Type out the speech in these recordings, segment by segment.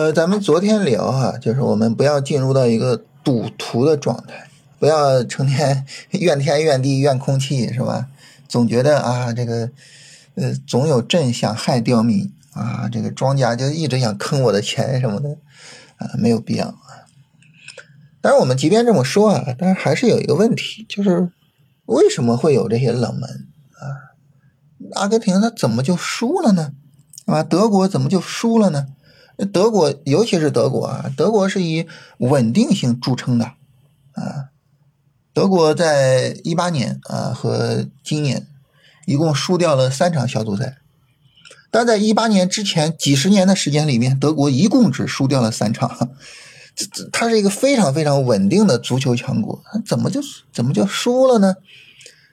呃，咱们昨天聊哈，就是我们不要进入到一个赌徒的状态，不要成天怨天怨地怨空气，是吧？总觉得啊，这个呃，总有朕想害刁民啊，这个庄家就一直想坑我的钱什么的啊，没有必要啊。但是我们即便这么说啊，但是还是有一个问题，就是为什么会有这些冷门啊？阿根廷他怎么就输了呢？啊，德国怎么就输了呢？德国，尤其是德国啊，德国是以稳定性著称的啊。德国在一八年啊和今年一共输掉了三场小组赛，但在一八年之前几十年的时间里面，德国一共只输掉了三场。这这，它是一个非常非常稳定的足球强国，怎么就怎么就输了呢？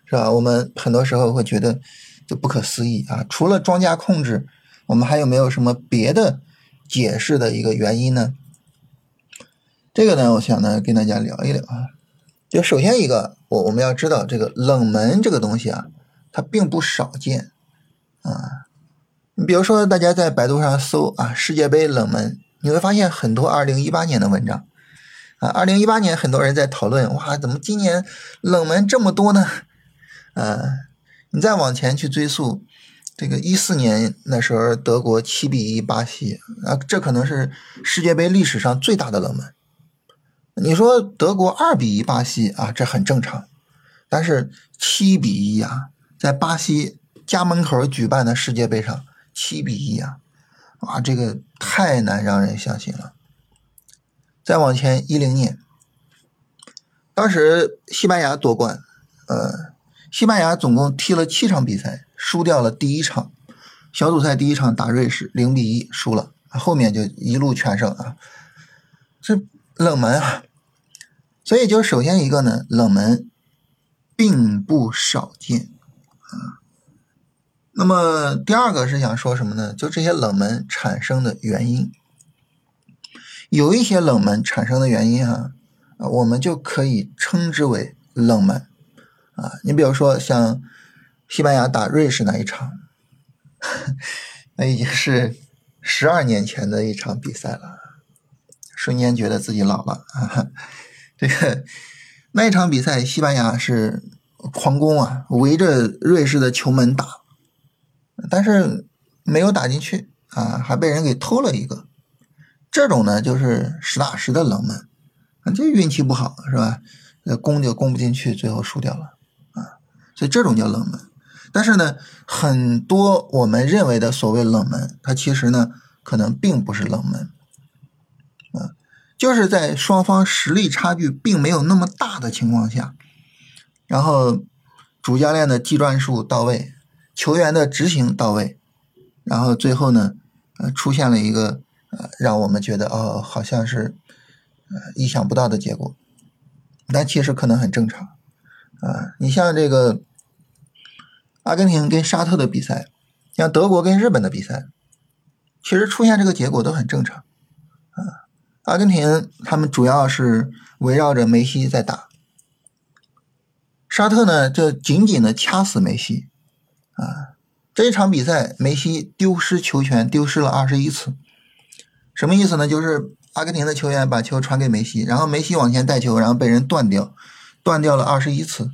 是吧？我们很多时候会觉得就不可思议啊。除了庄家控制，我们还有没有什么别的？解释的一个原因呢？这个呢，我想呢跟大家聊一聊啊。就首先一个，我我们要知道这个冷门这个东西啊，它并不少见啊。你比如说，大家在百度上搜啊世界杯冷门，你会发现很多二零一八年的文章啊。二零一八年很多人在讨论，哇，怎么今年冷门这么多呢？啊，你再往前去追溯。这个一四年那时候，德国七比一巴西啊，这可能是世界杯历史上最大的冷门。你说德国二比一巴西啊，这很正常。但是七比一啊，在巴西家门口举办的世界杯上，七比一啊，啊，这个太难让人相信了。再往前一零年，当时西班牙夺冠，呃，西班牙总共踢了七场比赛。输掉了第一场小组赛，第一场打瑞士零比一输了，后面就一路全胜啊，这冷门啊，所以就首先一个呢，冷门并不少见啊。那么第二个是想说什么呢？就这些冷门产生的原因，有一些冷门产生的原因啊，我们就可以称之为冷门啊。你比如说像。西班牙打瑞士那一场，那已经是十二年前的一场比赛了，瞬间觉得自己老了啊！这个那一场比赛，西班牙是狂攻啊，围着瑞士的球门打，但是没有打进去啊，还被人给偷了一个。这种呢，就是实打实的冷门，就运气不好是吧？攻就攻不进去，最后输掉了，所以这种叫冷门。但是呢，很多我们认为的所谓冷门，它其实呢可能并不是冷门，啊，就是在双方实力差距并没有那么大的情况下，然后主教练的计转术到位，球员的执行到位，然后最后呢，呃，出现了一个呃让我们觉得哦，好像是呃意想不到的结果，但其实可能很正常，啊，你像这个。阿根廷跟沙特的比赛，像德国跟日本的比赛，其实出现这个结果都很正常啊。阿根廷他们主要是围绕着梅西在打，沙特呢就紧紧的掐死梅西啊。这一场比赛，梅西丢失球权丢失了二十一次，什么意思呢？就是阿根廷的球员把球传给梅西，然后梅西往前带球，然后被人断掉，断掉了二十一次。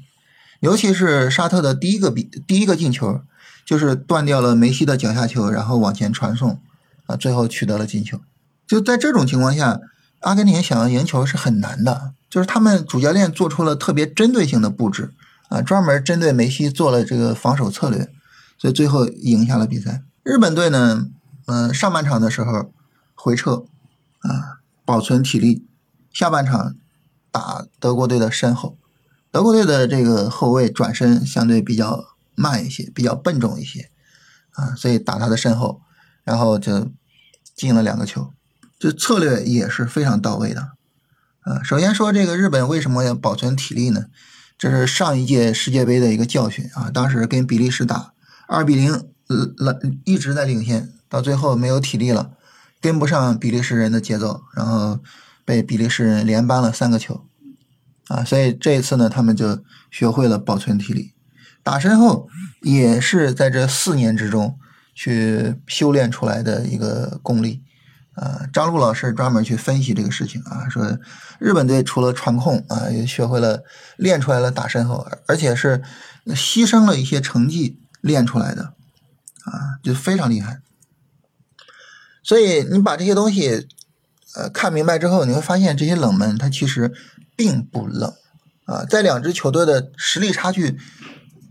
尤其是沙特的第一个比第一个进球，就是断掉了梅西的脚下球，然后往前传送，啊，最后取得了进球。就在这种情况下，阿根廷想要赢球是很难的。就是他们主教练做出了特别针对性的布置，啊，专门针对梅西做了这个防守策略，所以最后赢下了比赛。日本队呢，嗯，上半场的时候回撤，啊，保存体力，下半场打德国队的身后。德国队的这个后卫转身相对比较慢一些，比较笨重一些，啊，所以打他的身后，然后就进了两个球，就策略也是非常到位的，啊，首先说这个日本为什么要保存体力呢？这是上一届世界杯的一个教训啊，当时跟比利时打二比零，呃，一直在领先，到最后没有体力了，跟不上比利时人的节奏，然后被比利时人连扳了三个球。啊，所以这一次呢，他们就学会了保存体力，打身后也是在这四年之中去修炼出来的一个功力，啊，张璐老师专门去分析这个事情啊，说日本队除了传控啊，也学会了练出来了打身后，而且是牺牲了一些成绩练出来的啊，就非常厉害。所以你把这些东西呃看明白之后，你会发现这些冷门它其实并不冷啊，在两支球队的实力差距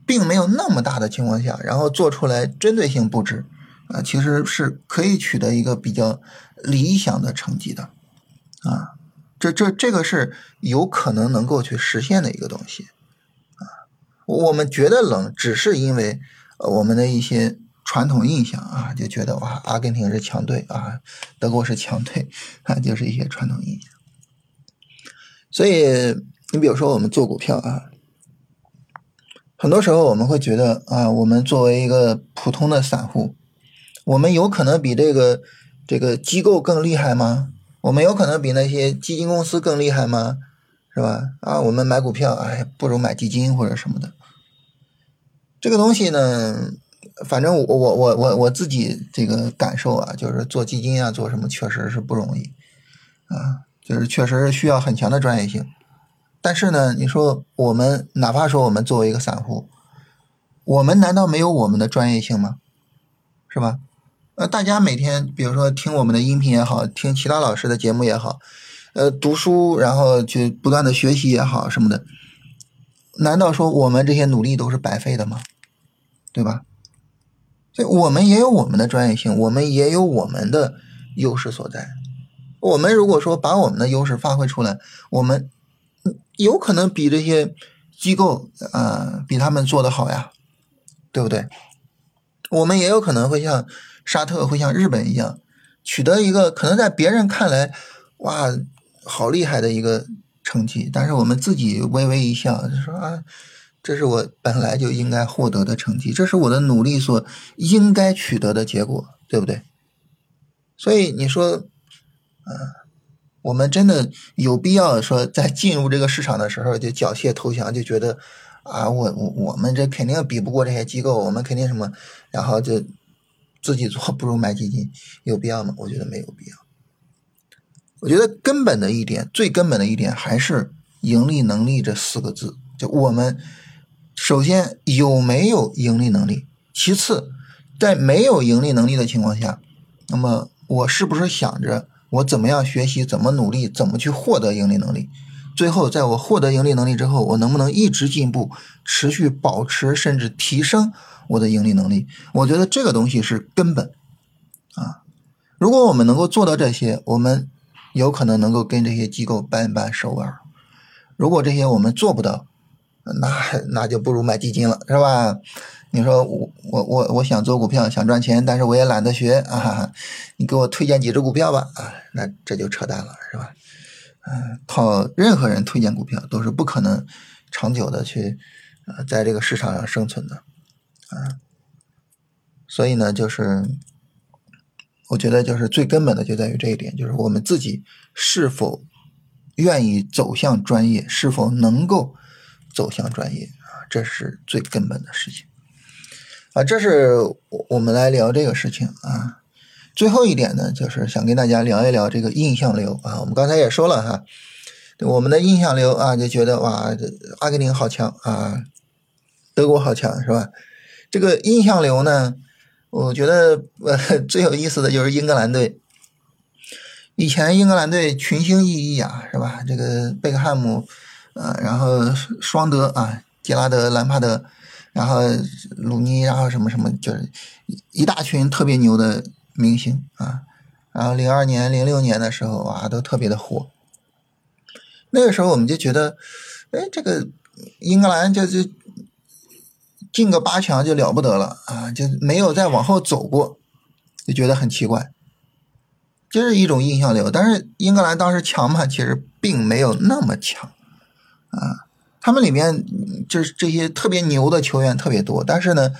并没有那么大的情况下，然后做出来针对性布置。啊，其实是可以取得一个比较理想的成绩的，啊，这这这个是有可能能够去实现的一个东西，啊，我们觉得冷，只是因为我们的一些传统印象啊，就觉得哇，阿根廷是强队啊，德国是强队啊，就是一些传统印象。所以你比如说我们做股票啊，很多时候我们会觉得啊，我们作为一个普通的散户。我们有可能比这个这个机构更厉害吗？我们有可能比那些基金公司更厉害吗？是吧？啊，我们买股票，哎，不如买基金或者什么的。这个东西呢，反正我我我我我自己这个感受啊，就是做基金啊，做什么确实是不容易啊，就是确实是需要很强的专业性。但是呢，你说我们哪怕说我们作为一个散户，我们难道没有我们的专业性吗？是吧？呃，大家每天比如说听我们的音频也好，听其他老师的节目也好，呃，读书然后去不断的学习也好什么的，难道说我们这些努力都是白费的吗？对吧？所以我们也有我们的专业性，我们也有我们的优势所在。我们如果说把我们的优势发挥出来，我们有可能比这些机构啊比他们做的好呀，对不对？我们也有可能会像。沙特会像日本一样，取得一个可能在别人看来，哇，好厉害的一个成绩，但是我们自己微微一笑，就说啊，这是我本来就应该获得的成绩，这是我的努力所应该取得的结果，对不对？所以你说，嗯，我们真的有必要说在进入这个市场的时候就缴械投降，就觉得啊，我我我们这肯定比不过这些机构，我们肯定什么，然后就。自己做不如买基金，有必要吗？我觉得没有必要。我觉得根本的一点，最根本的一点还是盈利能力这四个字。就我们首先有没有盈利能力，其次在没有盈利能力的情况下，那么我是不是想着我怎么样学习，怎么努力，怎么去获得盈利能力？最后在我获得盈利能力之后，我能不能一直进步，持续保持甚至提升？我的盈利能力，我觉得这个东西是根本啊！如果我们能够做到这些，我们有可能能够跟这些机构扳扳手腕。如果这些我们做不到，那那就不如买基金了，是吧？你说我我我我想做股票想赚钱，但是我也懒得学啊！你给我推荐几只股票吧啊！那这就扯淡了，是吧？嗯，靠任何人推荐股票都是不可能长久的去呃在这个市场上生存的。啊，所以呢，就是我觉得，就是最根本的就在于这一点，就是我们自己是否愿意走向专业，是否能够走向专业啊，这是最根本的事情啊。这是我们来聊这个事情啊。最后一点呢，就是想跟大家聊一聊这个印象流啊。我们刚才也说了哈，我们的印象流啊，就觉得哇，阿根廷好强啊，德国好强，是吧？这个印象流呢，我觉得呃 最有意思的就是英格兰队。以前英格兰队群星熠熠啊，是吧？这个贝克汉姆，呃，然后双德啊，杰拉德、兰帕德，然后鲁尼，然后什么什么，就是一大群特别牛的明星啊。然后零二年、零六年的时候啊，都特别的火。那个时候我们就觉得，哎，这个英格兰就就。进个八强就了不得了啊，就没有再往后走过，就觉得很奇怪，就是一种印象流。但是英格兰当时强嘛，其实并没有那么强啊。他们里面就是这些特别牛的球员特别多，但是呢，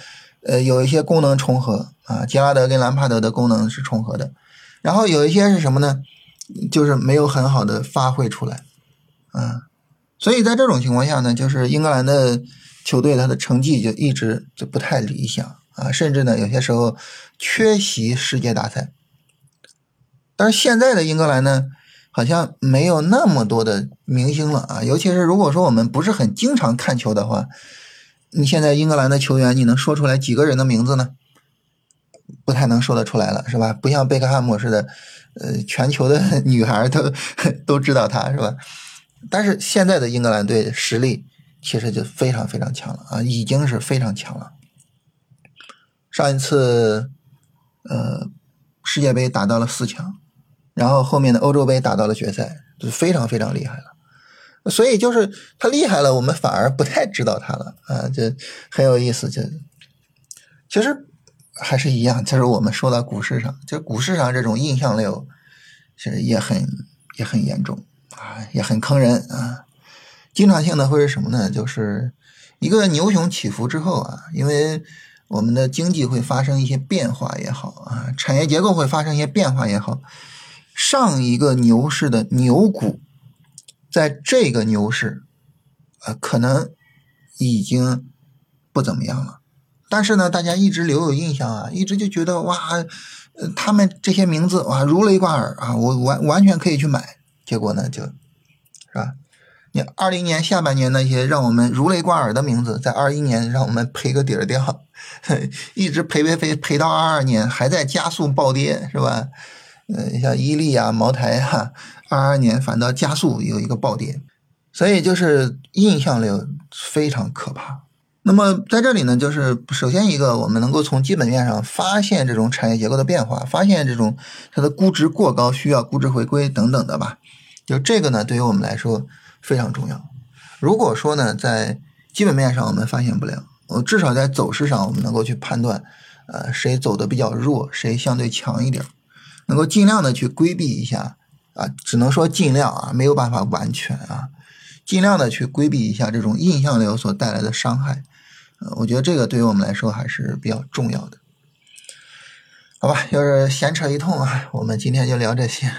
呃，有一些功能重合啊，杰拉德跟兰帕德的功能是重合的。然后有一些是什么呢？就是没有很好的发挥出来啊。所以在这种情况下呢，就是英格兰的。球队他的成绩就一直就不太理想啊，甚至呢有些时候缺席世界大赛。但是现在的英格兰呢，好像没有那么多的明星了啊。尤其是如果说我们不是很经常看球的话，你现在英格兰的球员，你能说出来几个人的名字呢？不太能说得出来了，是吧？不像贝克汉姆似的，呃，全球的 女孩都都知道他，是吧？但是现在的英格兰队实力其实就非常非常强了啊，已经是非常强了。上一次，呃，世界杯打到了四强，然后后面的欧洲杯打到了决赛，就非常非常厉害了。所以就是他厉害了，我们反而不太知道他了啊，这很有意思。就其实还是一样，就是我们说到股市上，就股市上这种印象流，其实也很也很严重。啊，也很坑人啊！经常性的会是什么呢？就是一个牛熊起伏之后啊，因为我们的经济会发生一些变化也好啊，产业结构会发生一些变化也好，上一个牛市的牛股，在这个牛市啊，可能已经不怎么样了。但是呢，大家一直留有印象啊，一直就觉得哇，他们这些名字哇如雷贯耳啊，我完完全可以去买。结果呢，就，是吧？你二零年下半年那些让我们如雷贯耳的名字，在二一年让我们赔个底儿掉，一直赔赔赔赔到二二年还在加速暴跌，是吧？呃，像伊利啊、茅台啊，二二年反倒加速有一个暴跌，所以就是印象流非常可怕。那么在这里呢，就是首先一个，我们能够从基本面上发现这种产业结构的变化，发现这种它的估值过高，需要估值回归等等的吧。就这个呢，对于我们来说非常重要。如果说呢，在基本面上我们发现不了，我至少在走势上我们能够去判断，呃，谁走的比较弱，谁相对强一点，能够尽量的去规避一下啊，只能说尽量啊，没有办法完全啊，尽量的去规避一下这种印象流所带来的伤害。我觉得这个对于我们来说还是比较重要的，好吧？要是闲扯一通啊，我们今天就聊这些。